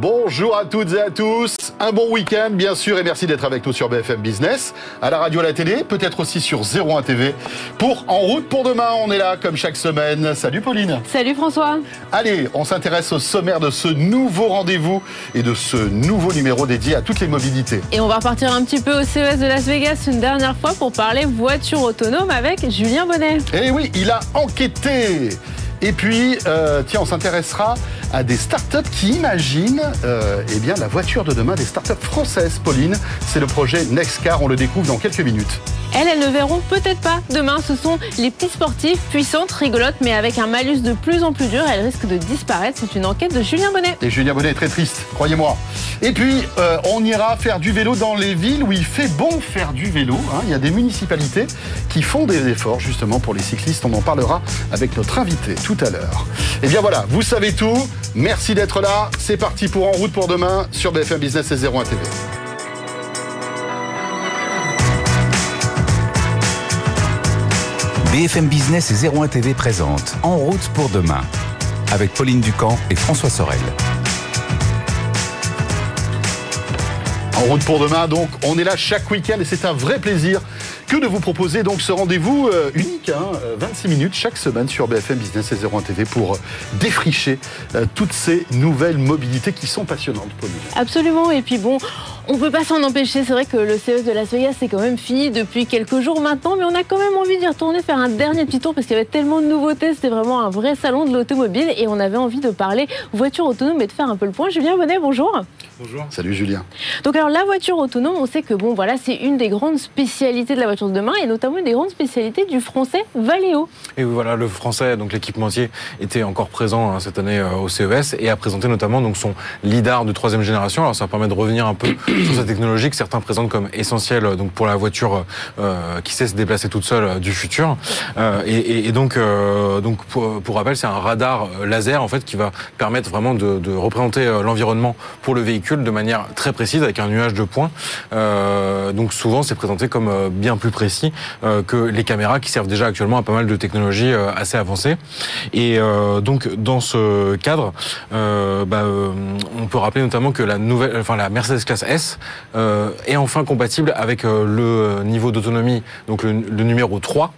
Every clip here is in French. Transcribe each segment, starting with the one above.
Bonjour à toutes et à tous. Un bon week-end, bien sûr, et merci d'être avec nous sur BFM Business, à la radio, à la télé, peut-être aussi sur 01 TV. Pour En route pour demain, on est là comme chaque semaine. Salut Pauline. Salut François. Allez, on s'intéresse au sommaire de ce nouveau rendez-vous et de ce nouveau numéro dédié à toutes les mobilités. Et on va repartir un petit peu au CES de Las Vegas une dernière fois pour parler voiture autonome avec Julien Bonnet. Eh oui, il a enquêté. Et puis, euh, tiens, on s'intéressera à des startups qui imaginent euh, eh bien, la voiture de demain des startups françaises. Pauline, c'est le projet Nextcar, on le découvre dans quelques minutes. Elles, elles ne verront peut-être pas. Demain, ce sont les petits sportifs, puissantes, rigolotes, mais avec un malus de plus en plus dur. Elles risquent de disparaître. C'est une enquête de Julien Bonnet. Et Julien Bonnet est très triste, croyez-moi. Et puis, euh, on ira faire du vélo dans les villes où il fait bon faire du vélo. hein. Il y a des municipalités qui font des efforts justement pour les cyclistes. On en parlera avec notre invité tout à l'heure. Et bien voilà, vous savez tout. Merci d'être là. C'est parti pour En route pour demain sur BFM Business et 01 TV. BFM Business et 01 TV présente En route pour demain avec Pauline Ducamp et François Sorel. En route pour demain, donc, on est là chaque week-end et c'est un vrai plaisir que de vous proposer donc ce rendez-vous euh, unique, hein, euh, 26 minutes chaque semaine sur BFM Business et 01 TV pour euh, défricher toutes ces nouvelles mobilités qui sont passionnantes, Pauline. Absolument. Et puis bon, on peut pas s'en empêcher. C'est vrai que le CES de Las Vegas c'est quand même fini depuis quelques jours maintenant, mais on a quand même envie d'y retourner faire un dernier petit tour parce qu'il y avait tellement de nouveautés. C'était vraiment un vrai salon de l'automobile et on avait envie de parler voiture autonome et de faire un peu le point. Julien Bonnet, bonjour. Bonjour. Salut Julien. Donc alors la voiture autonome, on sait que bon voilà, c'est une des grandes spécialités de la voiture de demain et notamment des grandes spécialités du français Valeo. Et voilà, le français, donc l'équipementier, était encore présent hein, cette année euh, au CES et a présenté notamment donc son lidar de troisième génération. Alors ça permet de revenir un peu sur cette technologie que certains présentent comme essentielle euh, donc pour la voiture euh, qui sait se déplacer toute seule du futur. Et, donc, donc pour, rappel, c'est un radar laser en fait qui va permettre vraiment de, de représenter l'environnement pour le véhicule de manière très précise avec un nuage de points. Donc souvent c'est présenté comme bien plus précis euh, que les caméras qui servent déjà actuellement à pas mal de technologies euh, assez avancées. Et euh, donc dans ce cadre, bah, on peut rappeler notamment que la nouvelle, enfin la Mercedes classe S est enfin compatible avec le niveau d'autonomie, donc le, le numéro 3.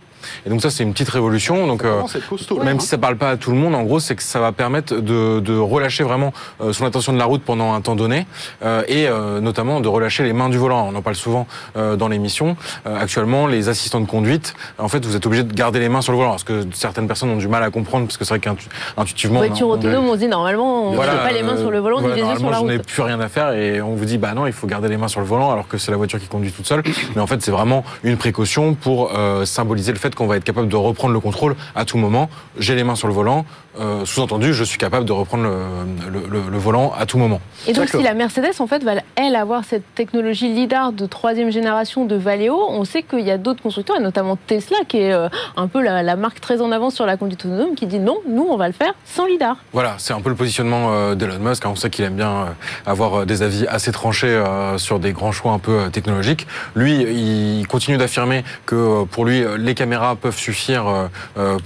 Et donc ça c'est une petite révolution. Donc euh, Comment c'est costaud même hein si ça parle pas à tout le monde, en gros, c'est que ça va permettre de, de relâcher vraiment euh, son attention de la route pendant un temps donné euh, et euh, notamment de relâcher les mains du volant. On en parle souvent euh, dans l'émission. Euh, actuellement, les assistants de conduite, en fait, vous êtes obligé de garder les mains sur le volant. Parce que certaines personnes ont du mal à comprendre, parce que c'est vrai qu'intuitivement... voiture autonome, on se dit normalement, on ne Voilà, pas les mains euh, sur le volant, voilà, ni les yeux sur la normalement, je n'ai route. plus rien à faire et on vous dit bah non, il faut garder les mains sur le volant alors que c'est la voiture qui conduit toute seule. Mais en fait, c'est vraiment une précaution pour euh, symboliser le fait qu'on va être capable de reprendre le contrôle à tout moment. J'ai les mains sur le volant, euh, sous-entendu, je suis capable de reprendre le, le- le- le volant à tout moment. Et donc, si la Mercedes, en fait, va, elle, avoir cette technologie LIDAR de troisième génération de Valeo, on sait qu'il y a d'autres constructeurs, et notamment Tesla, qui est euh, un peu la, la marque très en avance sur la conduite autonome, qui dit non, nous, on va le faire sans LIDAR. Voilà, c'est un peu le positionnement euh, d'Elon Musk. hein. On sait qu'il aime bien avoir des avis assez tranchés sur des grands choix un peu technologiques. Lui, il continue d'affirmer que pour lui, les caméras peuvent suffire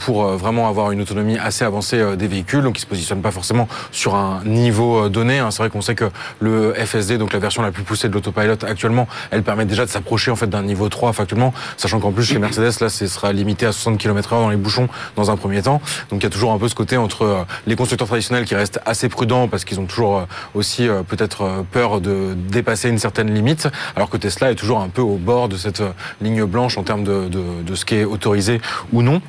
pour vraiment avoir une autonomie assez avancée euh, des véhicules. Donc, il se positionne pas forcément sur un niveau euh, donné. hein. C'est vrai qu'on sait que le FSD, donc la version la plus poussée de l'autopilot actuellement, elle permet déjà de s'approcher en fait d'un niveau 3 factuellement, sachant qu'en plus chez Mercedes, là, ce sera limité à 60 km/h dans les bouchons dans un premier temps. Donc il y a toujours un peu ce côté entre euh, les constructeurs traditionnels qui restent assez prudents parce qu'ils ont toujours aussi peut-être peur de dépasser une certaine limite, alors que Tesla est toujours un peu au bord de cette ligne blanche en termes de, de ce qui est autorisé ou non.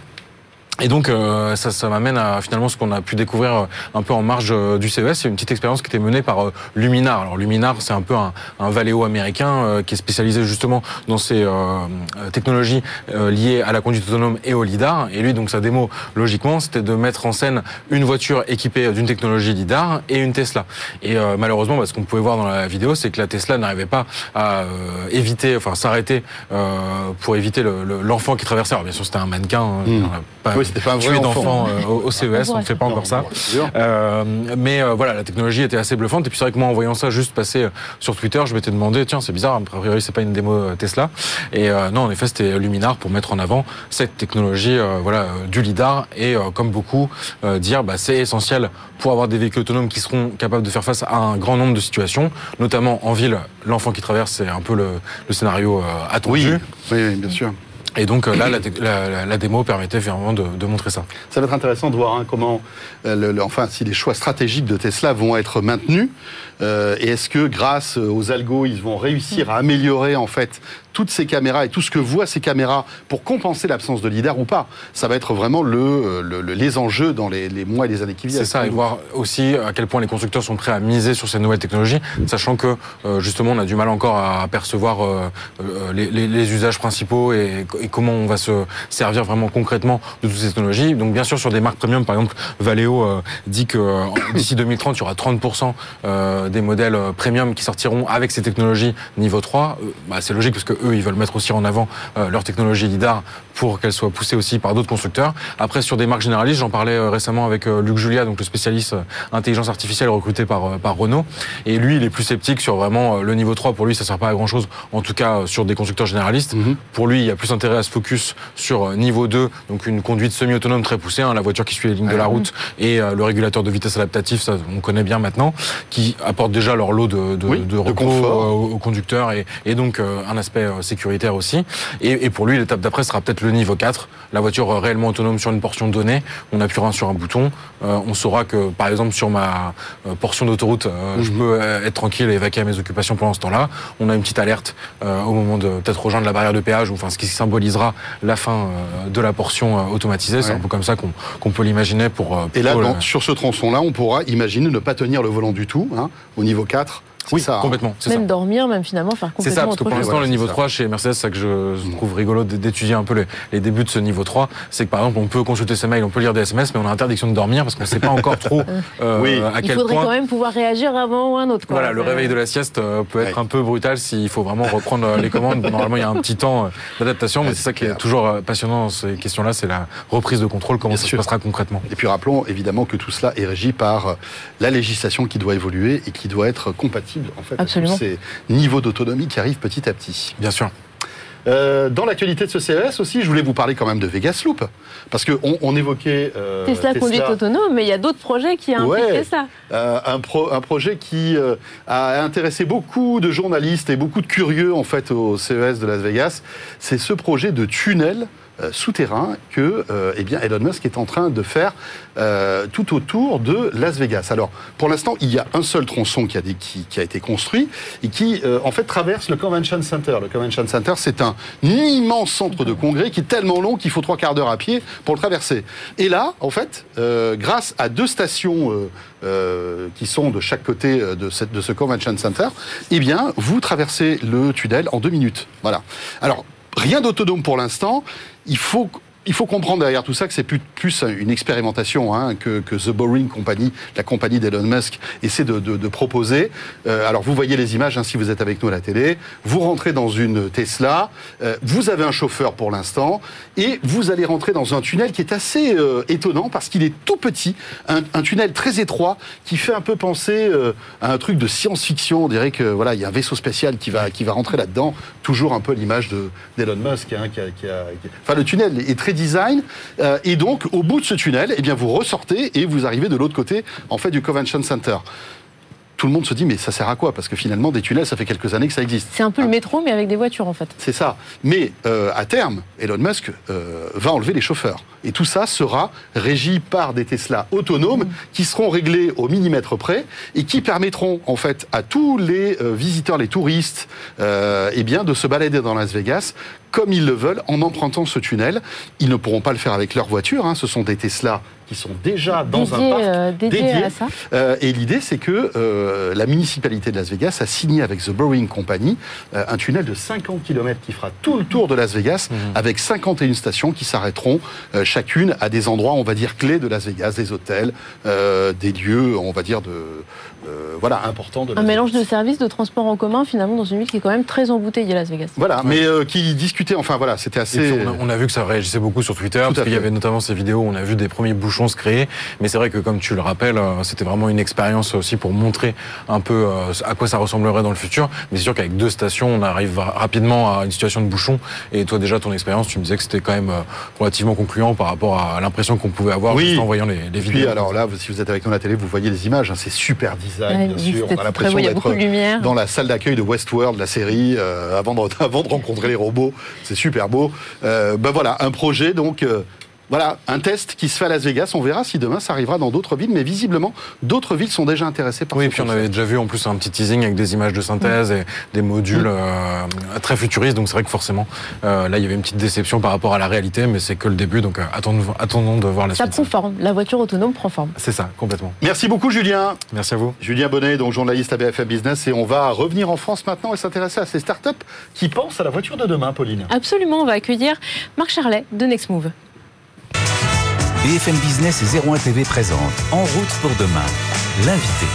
Et donc euh, ça, ça m'amène à finalement ce qu'on a pu découvrir euh, un peu en marge euh, du CES. C'est une petite expérience qui était menée par euh, Luminar. Alors Luminar, c'est un peu un, un Valeo américain euh, qui est spécialisé justement dans ces technologies euh, liées à la conduite autonome et au lidar. Et lui, donc sa démo, logiquement, c'était de mettre en scène une voiture équipée d'une technologie lidar et une Tesla. Et euh, malheureusement, bah, ce qu'on pouvait voir dans la vidéo, c'est que la Tesla n'arrivait pas à euh, éviter, enfin s'arrêter euh, pour éviter le- le- l'enfant qui traversait. Alors bien sûr, c'était un mannequin. hein, Mm. a pas Oui, pas un tuer d'enfants euh, au, au CES, on ne fait pas Non, encore ça. Euh, mais euh, voilà, la technologie était assez bluffante. Et puis c'est vrai que moi, en voyant ça juste passer euh, sur Twitter, je m'étais demandé, tiens, c'est bizarre, a priori, c'est pas une démo euh, Tesla. Et euh, non, en effet, c'était Luminar pour mettre en avant cette technologie euh, voilà, du lidar. Et euh, comme beaucoup, euh, dire, bah, c'est essentiel pour avoir des véhicules autonomes qui seront capables de faire face à un grand nombre de situations, notamment en ville. L'enfant qui traverse, c'est un peu le, le scénario euh, attendu. Oui, oui, bien sûr. Et donc euh, là, la, démo permettait vraiment de, montrer ça. Ça va être intéressant de voir hein, comment, euh, enfin, si les choix stratégiques de Tesla vont être maintenus. euh, et est-ce que grâce aux algos, ils vont réussir à améliorer en fait toutes ces caméras et tout ce que voient ces caméras pour compenser l'absence de lidar ou pas Ça va être vraiment le, euh, le- le- les enjeux dans les, mois et les années qui viennent. C'est ça, et voir aussi à quel point les constructeurs sont prêts à miser sur ces nouvelles technologies, sachant que euh, justement on a du mal encore à percevoir euh, les, usages principaux et, comment on va se servir vraiment concrètement de toutes ces technologies. Donc bien sûr sur des marques premium, par exemple Valeo dit que d'ici 2030 il y aura 30% euh, des modèles premium qui sortiront avec ces technologies niveau 3. Euh, bah, c'est logique parce que eux ils veulent mettre aussi en avant euh, leur technologie lidar pour qu'elle soit poussée aussi par d'autres constructeurs. Après sur des marques généralistes, j'en parlais euh, récemment avec euh, Luc Julia, donc le spécialiste euh, intelligence artificielle recruté par par Renault, et lui il est plus sceptique sur vraiment le niveau 3. Pour lui ça sert pas à grand chose, en tout cas sur des constructeurs généralistes. Mhm. Pour lui il y a plus intérêt à se focus sur niveau 2, donc une conduite semi-autonome très poussée, hein, la voiture qui suit les lignes de la route et le régulateur de vitesse adaptatif, ça on connaît bien maintenant, qui apporte déjà leur lot de, de, Oui, de de repos confort. aux, aux conducteurs et, et donc euh, un aspect sécuritaire aussi. Et, et pour lui, l'étape d'après sera peut-être le niveau 4, la voiture euh, réellement autonome sur une portion donnée. On appuiera sur un bouton, euh, on saura que par exemple sur ma euh, portion d'autoroute, euh, je peux euh, être tranquille et vaquer à mes occupations pendant ce temps-là. On a une petite alerte euh, au moment de peut-être rejoindre la barrière de péage, ou enfin ce qui symbolisera la fin de la portion automatisée. C'est un peu comme ça qu'on peut l'imaginer pour. Et là, le- sur ce tronçon-là, on pourra imaginer ne pas tenir le volant du tout, hein, au niveau 4. Oui, ça, hein. complètement. C'est ça. Même dormir, même finalement faire C'est ça, complètement parce que pour l'instant, le niveau c'est ça. 3 chez Mercedes, c'est ça que je trouve rigolo d'étudier un peu les, les débuts de ce niveau 3. C'est que par exemple, on peut consulter ses mails, on peut lire des SMS, mais on a interdiction de dormir parce qu'on ne sait pas encore trop euh, Oui. à Il quel faudrait point. quand même pouvoir réagir avant ou un autre. quoi. Voilà, le réveil de la sieste euh, peut être Ouais. un peu brutal s'il faut vraiment reprendre euh, les commandes. Normalement, il y a un petit temps d'adaptation, mais c'est ça qui est toujours passionnant dans ces questions-là, c'est la reprise de contrôle, comment Bien ça sûr. se passera concrètement. Et puis rappelons évidemment que tout cela est régi par la législation qui doit évoluer et qui doit être compatible en fait Absolument. tous ces niveaux d'autonomie qui arrivent petit à petit. Bien sûr. Euh, dans l'actualité de ce CES aussi, je voulais vous parler quand même de Vegas Loop parce que on, évoquait euh, Tesla, conduite autonome, mais il y a d'autres projets qui impliquent Ouais. Tesla. Euh, un, pro- un projet qui euh, a intéressé beaucoup de journalistes et beaucoup de curieux en fait au CES de Las Vegas. C'est ce projet de tunnel euh, souterrain que euh, eh bien Elon Musk est en train de faire euh, tout autour de Las Vegas. Alors pour l'instant il y a un seul tronçon qui a, des- qui, qui a été construit et qui euh, en fait traverse le Convention Center. Le Convention Center c'est un immense centre de congrès qui est tellement long qu'il faut trois quarts d'heure à pied pour le traverser. Et là en fait euh, grâce à deux stations euh, euh, qui sont de chaque côté euh, de, cette, de ce Convention Center, eh bien, vous traversez le tunnel en deux minutes. Voilà. Alors, rien d'autonome pour l'instant. Il faut il faut comprendre derrière tout ça que c'est plus, une expérimentation hein, que, The Boring Company, la compagnie d'Elon Musk, essaie de, proposer. Euh, alors vous voyez les images hein, si vous êtes avec nous à la télé. Vous rentrez dans une Tesla, euh, vous avez un chauffeur pour l'instant, et vous allez rentrer dans un tunnel qui est assez euh, étonnant parce qu'il est tout petit, un, un tunnel très étroit qui fait un peu penser à un truc de science-fiction. On dirait que voilà, il y a un vaisseau spécial qui va qui va rentrer là-dedans. Toujours un peu l'image de d'Elon Musk. hein, qui- Enfin, le tunnel est très design. euh, et donc, au bout de ce tunnel, eh bien, vous ressortez et vous arrivez de l'autre côté, en fait, du Convention Center. Tout le monde se dit, mais ça sert à quoi? Parce que finalement, des tunnels, ça fait quelques années que ça existe. C'est un peu le métro, mais avec des voitures en fait. C'est ça. Mais euh, à terme, Elon Musk euh, va enlever les chauffeurs. Et tout ça sera régi par des Tesla autonomes qui seront réglés au millimètre près et qui permettront en fait à tous les euh, visiteurs, les touristes, eh bien, de se balader dans Las Vegas comme ils le veulent en empruntant ce tunnel. Ils ne pourront pas le faire avec leur voiture. hein. Ce sont des Tesla qui sont déjà dans dédié, un parc euh, dédié dédié. à ça. Euh, et l'idée, c'est que euh, la municipalité de Las Vegas a signé avec The Boring Company euh, un tunnel de 50 km qui fera tout le tour de Las Vegas, avec 51 stations qui s'arrêteront euh, chacune à des endroits, on va dire, clés de Las Vegas, des hôtels, euh, des lieux, on va dire, de, euh, voilà, de Un mélange de services de transport en commun finalement dans une ville qui est quand même très embouteillée, Las Vegas. Voilà, mais euh, qui discute discuté. Enfin voilà, c'était assez. puis, on, a, on a vu que ça réagissait beaucoup sur Twitter, Tout à parce qu'il y avait notamment ces vidéos où on a vu des premiers bouchons se créer. Mais c'est vrai que, comme tu le rappelles, euh, c'était vraiment une expérience aussi pour montrer un peu à quoi ça ressemblerait dans le futur. Mais c'est sûr qu'avec deux stations, on arrive ra- rapidement à une situation de bouchon. Et toi, déjà, ton expérience, tu me disais que c'était quand même relativement concluant par rapport à l'impression qu'on pouvait avoir Oui. juste en voyant les, vidéos. puis alors là, si vous êtes avec nous à la télé, vous voyez les images. hein, c'est super design, bien sûr. On a l'impression d'être dans la salle d'accueil de Westworld, la série, euh, avant, de, avant de rencontrer les robots. C'est super beau. Euh, ben voilà, un projet donc. Voilà, un test qui se fait à Las Vegas. On verra si demain ça arrivera dans d'autres villes, mais visiblement, d'autres villes sont déjà intéressées par Oui, ce puis on avait déjà vu en plus un petit teasing avec des images de synthèse et des modules euh, très futuristes. Donc c'est vrai que forcément, euh, là, il y avait une petite déception par rapport à la réalité, mais c'est que le début. Donc euh, attendons, attendons de voir la Ça suite. prend forme. La voiture autonome prend forme. C'est ça, complètement. Merci beaucoup, Julien. Merci à vous. Julien Bonnet, donc journaliste à BFM Business, et on va revenir en France maintenant et s'intéresser à ces startups qui pensent à la voiture de demain, Pauline. Absolument, on va accueillir Marc Charlet de Nextmove. BFM Business et 01 TV présente En route pour demain. L'invité.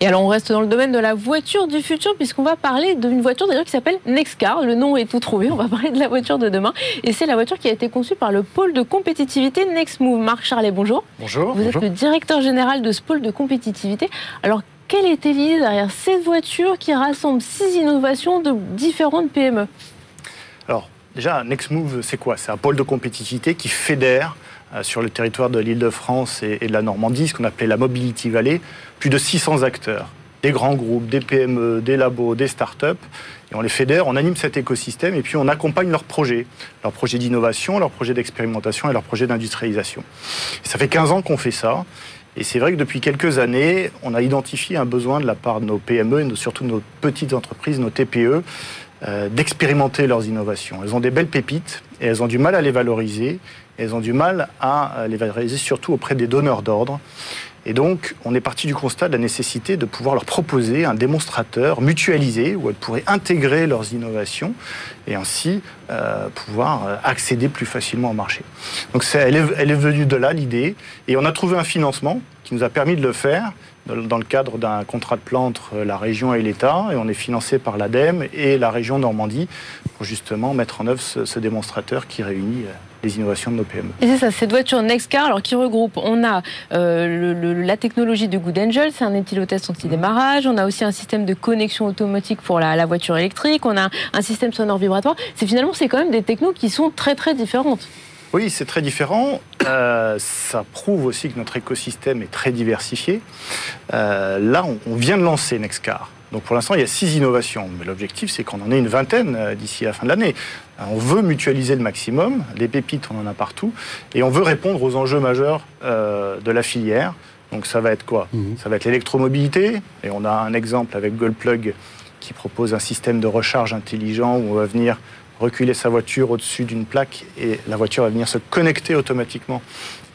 Et alors on reste dans le domaine de la voiture du futur puisqu'on va parler d'une voiture d'ailleurs qui s'appelle Nextcar. Le nom est tout trouvé. On va parler de la voiture de demain et c'est la voiture qui a été conçue par le pôle de compétitivité Nextmove. Marc Charlet, bonjour. Bonjour. Vous êtes le directeur général de ce pôle de compétitivité. Alors quelle était l'idée derrière cette voiture qui rassemble six innovations de différentes PME Alors, déjà, Nextmove, c'est quoi? C'est un pôle de compétitivité qui fédère euh, sur le territoire de l'Île-de-France et, et de la Normandie, ce qu'on appelait la Mobility Valley, plus de 600 acteurs, des grands groupes, des PME, des labos, des startups. Et on les fédère, on anime cet écosystème et puis on accompagne leurs projets, leurs projets d'innovation, leurs projets d'expérimentation et leurs projets d'industrialisation. Ça fait 15 ans qu'on fait ça. Et c'est vrai que depuis quelques années, on a identifié un besoin de la part de nos PME et surtout de nos petites entreprises, nos TPE, euh, d'expérimenter leurs innovations. Elles ont des belles pépites et elles ont du mal à les valoriser. Elles ont du mal à euh, les valoriser surtout auprès des donneurs d'ordre. Et donc, on est parti du constat de la nécessité de pouvoir leur proposer un démonstrateur mutualisé où elles pourraient intégrer leurs innovations et ainsi euh, pouvoir accéder plus facilement au marché. Donc, elle, elle est venue de là, l'idée. Et on a trouvé un financement qui nous a permis de le faire dans le cadre d'un contrat de plan entre la région et l'État. Et on est financé par l'ADEME et la région Normandie pour justement mettre en œuvre ce, démonstrateur qui réunit euh, les innovations de nos PME. Et c'est ça, cette voiture Nextcar, alors qui regroupe, on a euh, la technologie de Good Angel, c'est un éthylotest anti-démarrage, on a aussi un système de connexion automatique pour la, la voiture électrique, on a un système sonore vibratoire. C'est finalement, c'est quand même des technos qui sont très très différentes. Oui, c'est très différent. Euh, ça prouve aussi que notre écosystème est très diversifié. Euh, là, on, on vient de lancer Nextcar. Donc pour l'instant, il y a six innovations. Mais l'objectif, c'est qu'on en ait une vingtaine euh, d'ici la fin de l'année. On veut mutualiser le maximum. Les pépites, on en a partout. Et on veut répondre aux enjeux majeurs euh, de la filière. Donc ça va être quoi? Mhm. Ça va être l'électromobilité. Et on a un exemple avec Goldplug qui propose un système de recharge intelligent où on va venir reculer sa voiture au-dessus d'une plaque et la voiture va venir se connecter automatiquement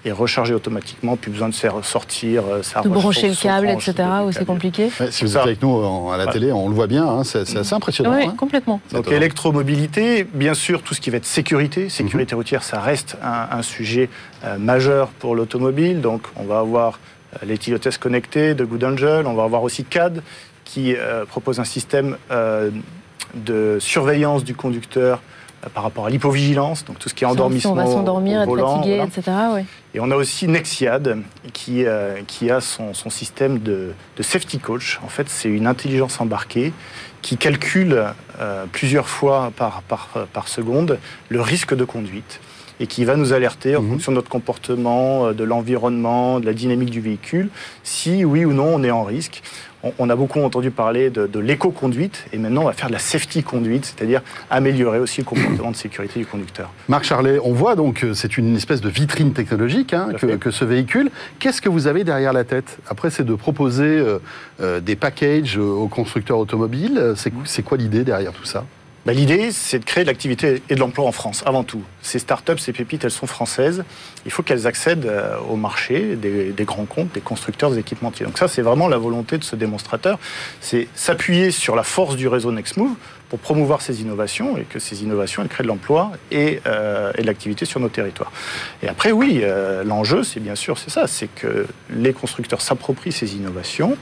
et recharger automatiquement, plus besoin de se sortir, euh, sa De brancher le câble, etc., c'est compliqué. Ouais, si vous Ça. êtes avec nous en- à la Ouais. télé, on le voit bien, hein, c'est assez impressionnant. Oui, hein. complètement. Donc électromobilité, bien sûr, tout ce qui va être sécurité, sécurité routière, ça reste un, un sujet euh, majeur pour l'automobile. Donc on va avoir euh, l'éthylotest connecté de Good Angel, on va avoir aussi CAD qui euh, propose un système euh, de surveillance du conducteur euh, par rapport à l'hypovigilance, donc tout ce qui est Si endormissement on va s'endormir, être volant, fatigué, voilà. etc. ouais. Et on a aussi Nexiad qui, euh, qui a son, son système de, de safety coach. En fait, c'est une intelligence embarquée qui calcule euh, plusieurs fois par, par, par seconde le risque de conduite et qui va nous alerter en Mhm. fonction de notre comportement, de l'environnement, de la dynamique du véhicule, si oui ou non on est en risque. On, a beaucoup entendu parler de, de l'éco-conduite et maintenant on va faire de la safety conduite, c'est-à-dire améliorer aussi le comportement de sécurité du conducteur. Marc Charlet, on voit donc que c'est une espèce de vitrine technologique hein, que, ce véhicule. Qu'est-ce que vous avez derrière la tête Après, c'est de proposer euh, euh, des packages euh, aux constructeurs automobiles? C'est quoi l'idée derrière tout ça? Bah, L'idée, c'est de créer de l'activité et de l'emploi en France, avant tout. Ces startups, ces pépites, elles sont françaises. Il faut qu'elles accèdent euh, au marché des, grands comptes, des constructeurs, équipementiers. Donc ça, c'est vraiment la volonté de ce démonstrateur. C'est s'appuyer sur la force du réseau Nextmove pour promouvoir ces innovations et que ces innovations, elles créent de l'emploi et, euh, de l'activité sur nos territoires. Et après, oui, euh, l'enjeu, c'est bien sûr, c'est ça, c'est que les constructeurs s'approprient ces innovations,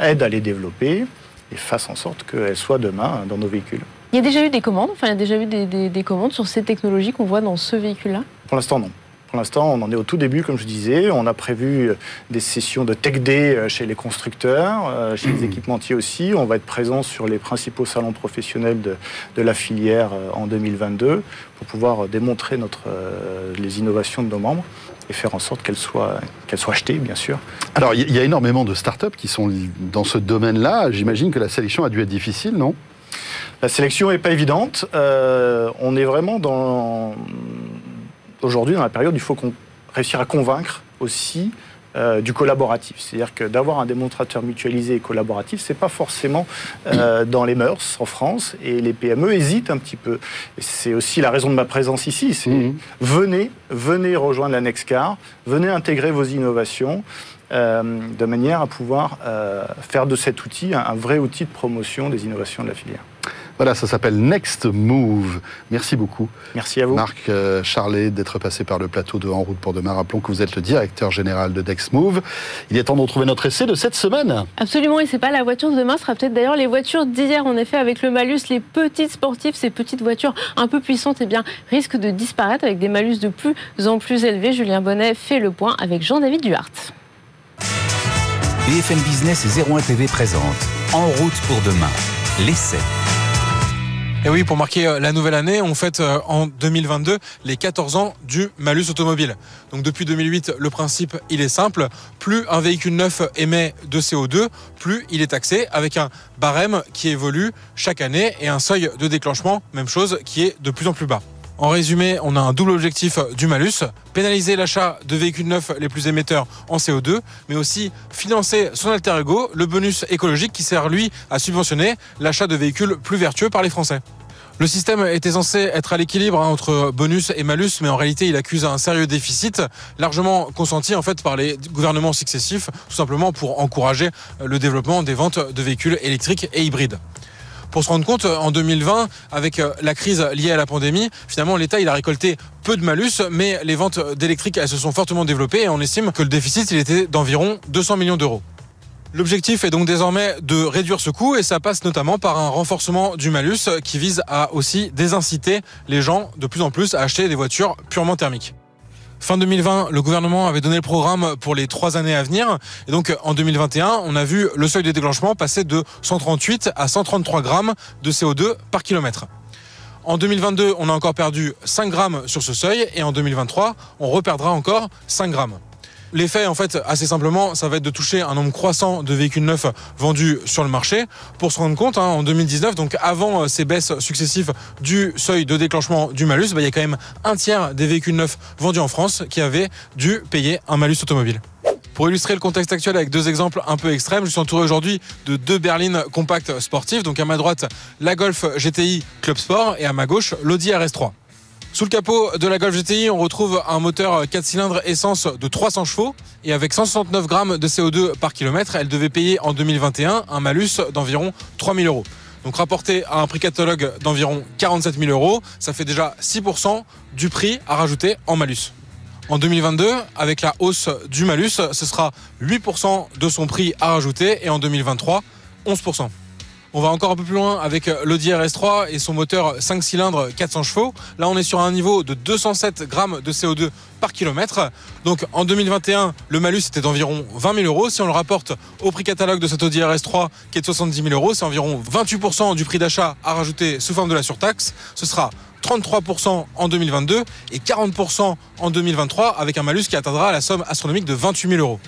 aident à les développer et fassent en sorte qu'elles soient demain dans nos véhicules. Il y a déjà eu des commandes, enfin il y a déjà eu des, des- des commandes sur ces technologies qu'on voit dans ce véhicule-là Pour l'instant, non. Pour l'instant, on en est au tout début, comme je disais. On a prévu euh, des sessions de Tech Day euh, chez les constructeurs, euh, chez les équipementiers aussi. On va être présent sur les principaux salons professionnels de, de la filière en 2022 pour pouvoir démontrer notre, les innovations de nos membres et faire en sorte qu'elles soient, qu'elles soient achetées, bien sûr. Alors, il y- il y a énormément de startups qui sont dans ce domaine-là. J'imagine que la sélection a dû être difficile, non? La sélection n'est pas évidente. Euh, on est vraiment dans aujourd'hui dans la période où il faut qu'on réussir à convaincre aussi euh, du collaboratif. C'est-à-dire que d'avoir un démonstrateur mutualisé et collaboratif, c'est pas forcément euh, dans les mœurs en France et les PME hésitent un petit peu. C'est aussi la raison de ma présence ici. C'est Mhm. venez, venez rejoindre la Nexcar, venez intégrer vos innovations. euh, de manière à pouvoir faire de cet outil un, un vrai outil de promotion des innovations de la filière. Voilà, ça s'appelle Next Move. Merci beaucoup, Merci à vous. Marc euh, Charlet, d'être passé par le plateau de En route pour demain. Rappelons que vous êtes le directeur général de Next Move. Il est temps de retrouver notre essai de cette semaine. Absolument, et c'est pas la voiture de demain, ce sera peut-être d'ailleurs les voitures d'hier. En effet, avec le malus, les petites sportives, ces petites voitures un peu puissantes, eh bien, risquent de disparaître avec des malus de plus en plus élevés. Julien Bonnet fait le point avec Jean-David Duhart. BFM Business et 01 TV présente En route pour demain, l'essai. Et oui, pour marquer euh, la nouvelle année, on fête euh, en 2022 les 14 ans du malus automobile. Donc depuis 2008, le principe, il est simple. Plus un véhicule neuf émet de CO2, plus il est taxé avec un barème qui évolue chaque année et un seuil de déclenchement, même chose, qui est de plus en plus bas. En résumé, on a un double objectif du malus, pénaliser l'achat de véhicules neufs les plus émetteurs en CO2, mais aussi financer son alter ego, le bonus écologique qui sert lui à subventionner l'achat de véhicules plus vertueux par les Français. Le système était censé être à l'équilibre hein, entre bonus et malus, mais en réalité, il accuse un sérieux déficit, largement consenti en fait par les gouvernements successifs, tout simplement pour encourager le développement des ventes de véhicules électriques et hybrides. Pour se rendre compte, en 2020, avec euh, la crise liée à la pandémie, finalement, l'État il a récolté peu de malus, mais les ventes d'électriques elles se sont fortement développées et on estime que le déficit il était d'environ 200 millions d'euros. L'objectif est donc désormais de réduire ce coût et ça passe notamment par un renforcement du malus qui vise à aussi désinciter les gens de plus en plus à acheter des voitures purement thermiques. Fin 2020, le gouvernement avait donné le programme pour les trois années à venir. Et donc, en 2021, on a vu le seuil de déclenchement passer de 138 à 133 grammes de CO2 par kilomètre. En 2022, on a encore perdu 5 grammes sur ce seuil. Et en 2023, on reperdra encore 5 grammes. L'effet, en fait, assez simplement, ça va être de toucher un nombre croissant de véhicules neufs vendus sur le marché. Pour se rendre compte, hein, en 2019, donc avant euh, ces baisses successives du seuil de déclenchement du malus, bah, il y a quand même un tiers des véhicules neufs vendus en France qui avaient dû payer un malus automobile. Pour illustrer le contexte actuel avec deux exemples un peu extrêmes, je suis entouré aujourd'hui de deux berlines compactes sportives. Donc à ma droite, la Golf GTI Club Sport et à ma gauche, l'Audi RS3. Sous le capot de la Golf GTI, on retrouve un moteur 4 cylindres essence de 300 chevaux et avec 169 grammes de CO2 par kilomètre, elle devait payer en 2021 un malus d'environ 3000 euros. Donc rapporté à un prix catalogue d'environ 47 000 euros, ça fait déjà 6% du prix à rajouter en malus. En 2022, avec la hausse du malus, ce sera 8% de son prix à rajouter et en 2023, 11%. On va encore un peu plus loin avec l'Audi RS3 et son moteur 5 cylindres 400 chevaux. Là, on est sur un niveau de 207 grammes de CO2 par kilomètre. Donc en 2021, le malus était d'environ 20 000 euros. Si on le rapporte au prix catalogue de cet Audi RS3 qui est de 70 000 euros, c'est environ 28% du prix d'achat à rajouter sous forme de la surtaxe. Ce sera 33% en 2022 et 40% en 2023 avec un malus qui atteindra la somme astronomique de 28 000 euros.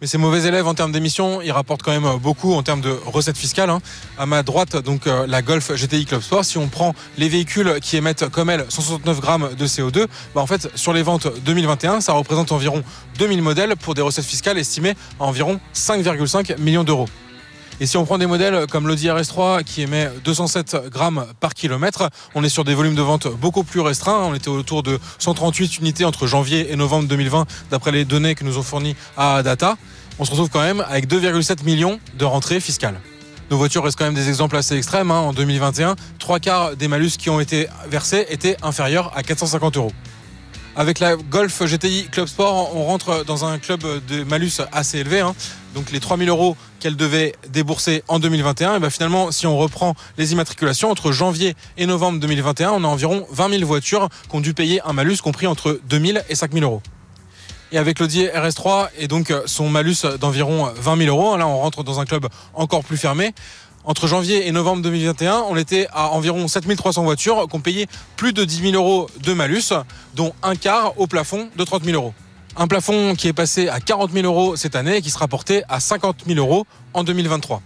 Mais ces mauvais élèves en termes d'émissions, ils rapportent quand même beaucoup en termes de recettes fiscales. hein. À ma droite, donc euh, la Golf GTI Club Sport, si on prend les véhicules qui émettent comme elle 169 grammes de CO2, bah en fait sur les ventes 2021, ça représente environ 2000 modèles pour des recettes fiscales estimées à environ 5,5 millions d'euros. Et si on prend des modèles comme l'Audi RS3 qui émet 207 grammes par kilomètre, on est sur des volumes de vente beaucoup plus restreints. On était autour de 138 unités entre janvier et novembre 2020 d'après les données que nous ont fournies à Data. On se retrouve quand même avec 2,7 millions de rentrées fiscales. Nos voitures restent quand même des exemples assez extrêmes. hein. En 2021, trois quarts des malus qui ont été versés étaient inférieurs à 450 euros. Avec la Golf GTI Club Sport, on rentre dans un club de malus assez élevé. hein. Donc les 3000 euros qu'elle devait débourser en 2021. Et ben finalement, si on reprend les immatriculations, entre janvier et novembre 2021, on a environ 20 000 voitures qui ont dû payer un malus compris entre 2 000 et 5 000 euros. Et avec l'Audi RS3 et donc son malus d'environ 20 000 euros, là on rentre dans un club encore plus fermé. Entre janvier et novembre 2021, on était à environ 7300 voitures qui ont payé plus de 10 000 euros de malus, dont un quart au plafond de 30 000 euros. Un plafond qui est passé à 40 000 euros cette année et qui sera porté à 50 000 euros en 2023.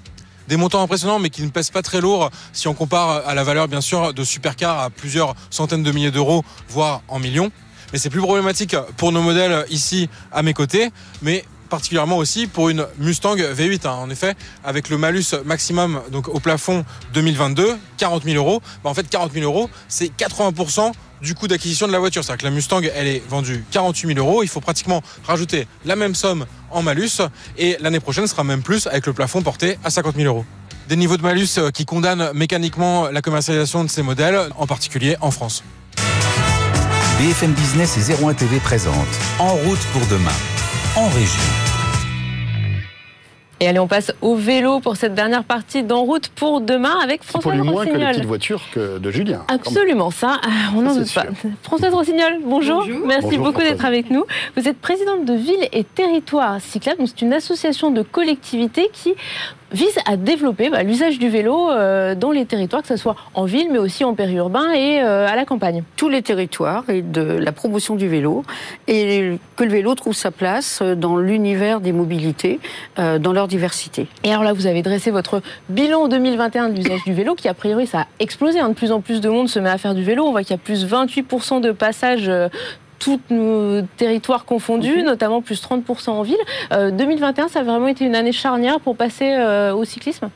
Des montants impressionnants, mais qui ne pèsent pas très lourd si on compare à la valeur, bien sûr, de supercars à plusieurs centaines de milliers d'euros, voire en millions. Mais c'est plus problématique pour nos modèles ici à mes côtés. Mais particulièrement aussi pour une Mustang V8. Hein. En effet, avec le malus maximum donc au plafond 2022, 40 000 euros. Bah, en fait, 40 000 euros, c'est 80 du coût d'acquisition de la voiture. C'est-à-dire que la Mustang, elle est vendue 48 000 euros. Il faut pratiquement rajouter la même somme en malus. Et l'année prochaine sera même plus avec le plafond porté à 50 000 euros. Des niveaux de malus euh, qui condamnent mécaniquement la commercialisation de ces modèles, en particulier en France. BFM Business et 01 TV présente En route pour demain, en région. Et allez, on passe au vélo pour cette dernière partie d'En route pour demain avec François Rossignol. moins que les petites voitures que de Julien. Absolument, ça, euh, on n'en doute pas. Françoise Rossignol, bonjour. Merci beaucoup d'être avec nous. Vous êtes présidente de Ville et Territoire Cyclable. C'est une association de collectivités qui vise à développer bah, l'usage du vélo euh, dans les territoires, que ce soit en ville, mais aussi en périurbain et euh, à la campagne. Tous les territoires et de la promotion du vélo et que le vélo trouve sa place dans l'univers des mobilités, euh, dans leur diversité. Et alors là, vous avez dressé votre bilan 2021 de l'usage du vélo, qui a priori ça a explosé. Hein. De plus en plus de monde se met à faire du vélo. On voit qu'il y a plus 28% de passages tous nos territoires confondus, mhm. notamment plus 30% en ville. 2021, ça a vraiment été une année charnière pour passer au cyclisme?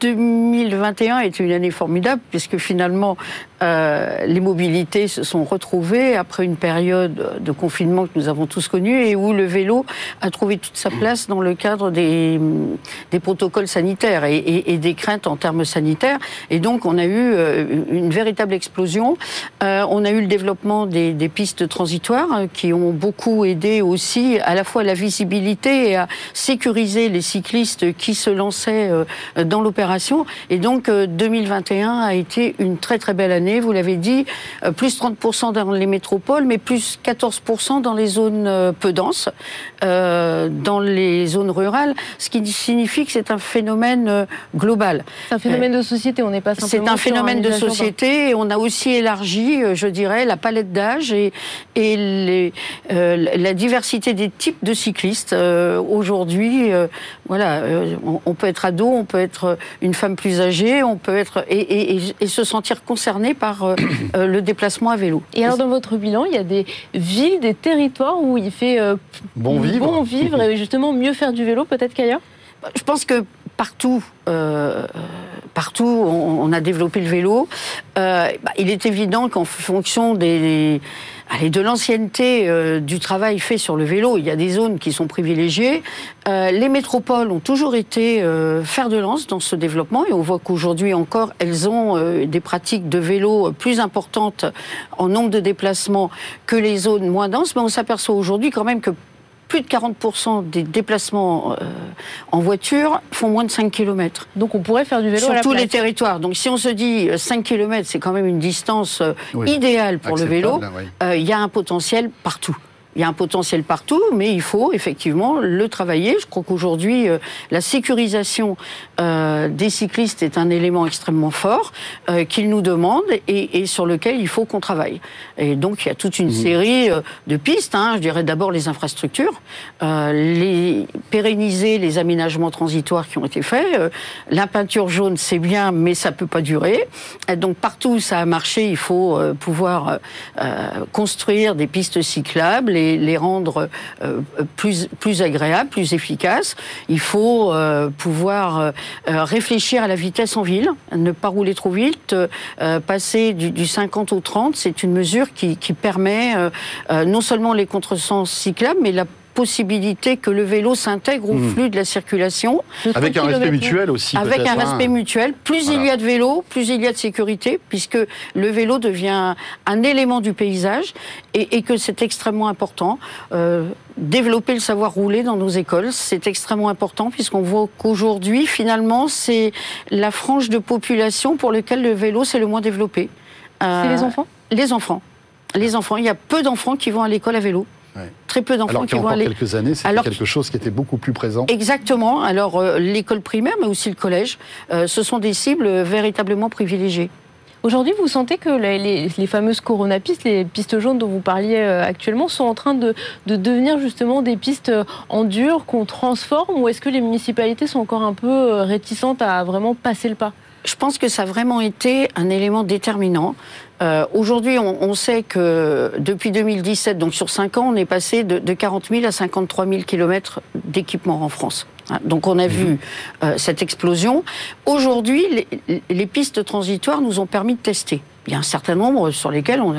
2021 a été une année formidable puisque finalement euh, les mobilités se sont retrouvées après une période de confinement que nous avons tous connu et où le vélo a trouvé toute sa place dans le cadre des, des protocoles sanitaires et, et, et, des craintes en termes sanitaires. Et donc on a eu euh, une véritable explosion. Euh, on a eu le développement des, des, pistes transitoires euh, qui ont beaucoup aidé aussi à la fois à la visibilité et à sécuriser les cyclistes qui se lançaient euh, dans l'opération et donc 2021 euh, a été une très très belle année, vous l'avez dit, euh, plus 30% dans les métropoles, mais plus 14% dans les zones euh, peu denses, dans les zones rurales, ce qui signifie que c'est un phénomène global. C'est un phénomène de société, on n'est pas simplement. C'est un phénomène de société, et on a aussi élargi, je dirais, la palette d'âge et, et les, la diversité des types de cyclistes. Aujourd'hui, voilà, on, on, peut être ado, on peut être une femme plus âgée, on peut être et, se sentir concerné par euh, euh, le déplacement à vélo. Et alors dans votre bilan, il y a des villes, des territoires où il fait euh, bon vivre, bon vivre et justement mieux faire du vélo peut-être qu'ailleurs? Je pense que partout, partout, on, a développé le vélo. Bah, il est évident qu'en fonction des Allez, de l'ancienneté euh, du travail fait sur le vélo, il y a des zones qui sont privilégiées. Euh, les métropoles ont toujours été euh, fer de lance dans ce développement et on voit qu'aujourd'hui encore, elles ont euh, des pratiques de vélo plus importantes en nombre de déplacements que les zones moins denses. Mais on s'aperçoit aujourd'hui quand même que plus de 40% des déplacements euh, en voiture font moins de 5 km. Donc on pourrait faire du vélo sur tous les territoires. Donc si on se dit 5 euh, km, c'est quand même une distance euh, idéale pour le vélo, il y a un potentiel partout. Il y a un potentiel partout, mais il faut effectivement le travailler. Je crois qu'aujourd'hui, euh, la sécurisation euh, des cyclistes est un élément extrêmement fort euh, qu'ils nous demandent et, et, sur lequel il faut qu'on travaille. Et donc, il y a toute une mmh. série euh, de pistes. Hein. Je dirais d'abord les infrastructures, euh, les pérenniser les aménagements transitoires qui ont été faits. la peinture jaune, c'est bien, mais ça peut pas durer. Et donc, partout où ça a marché, il faut pouvoir construire des pistes cyclables les, rendre euh, plus, plus agréables, plus efficaces. Il faut euh, pouvoir euh, réfléchir à la vitesse en ville, ne pas rouler trop vite, passer du, 50 au 30. C'est une mesure qui, qui permet non seulement les contresens cyclables, mais la possibilité que le vélo s'intègre au hmm. flux de la circulation. Avec un respect mutuel aussi. Avec un respect hein. mutuel. Plus il y a de vélos, plus il y a de sécurité, puisque le vélo devient un élément du paysage et, que c'est extrêmement important. Euh, développer le savoir rouler dans nos écoles, c'est extrêmement important puisqu'on voit qu'aujourd'hui, finalement, c'est la frange de population pour laquelle le vélo c'est le moins développé. c'est les enfants? Les enfants. Les enfants. Il y a peu d'enfants qui vont à l'école à vélo. Très peu d'enfants qui vont aller. quelques années, c'était quelque chose qui était beaucoup plus présent. Exactement. Alors euh, l'école primaire, mais aussi le collège, euh, ce sont des cibles véritablement privilégiées. Aujourd'hui, vous sentez que les, fameuses coronapistes, les pistes jaunes dont vous parliez euh, actuellement, sont en train de, devenir justement des pistes en dur qu'on transforme ou est-ce que les municipalités sont encore un peu réticentes à vraiment passer le pas? Je pense que ça a vraiment été un élément déterminant. Euh, aujourd'hui, on, sait que depuis 2017, donc sur 5 ans, on est passé de, 40 000 à 53 000 kilomètres d'équipement en France. Hein, donc on a mhm. vu euh, cette explosion. Aujourd'hui, les, pistes transitoires nous ont permis de tester. Il y a un certain nombre sur lesquels on,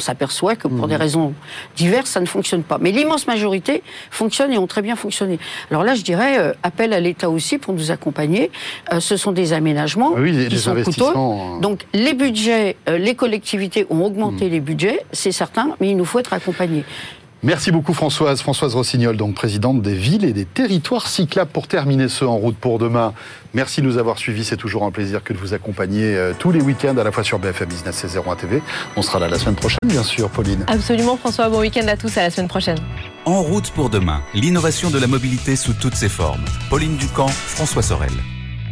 s'aperçoit que pour des mhm. raisons diverses, ça ne fonctionne pas. Mais l'immense majorité fonctionne et ont très bien fonctionné. Alors là, je dirais, euh, appel à l'État aussi pour nous accompagner. ce sont des aménagements oui, qui sont coûteux. Donc les budgets, les collectivités ont augmenté mhm. les budgets, c'est certain, mais il nous faut être accompagnés. Merci beaucoup Françoise. Françoise Rossignol, donc présidente des villes et des territoires cyclables. Pour terminer ce En route pour demain, merci de nous avoir suivis. C'est toujours un plaisir que de vous accompagner euh, tous les week-ends à la fois sur BFM Business et 01 TV. On sera là la semaine prochaine, bien sûr, Pauline. Absolument François. Bon week-end à tous. À la semaine prochaine. En route pour demain, l'innovation de la mobilité sous toutes ses formes. Pauline Ducamp, François Sorel.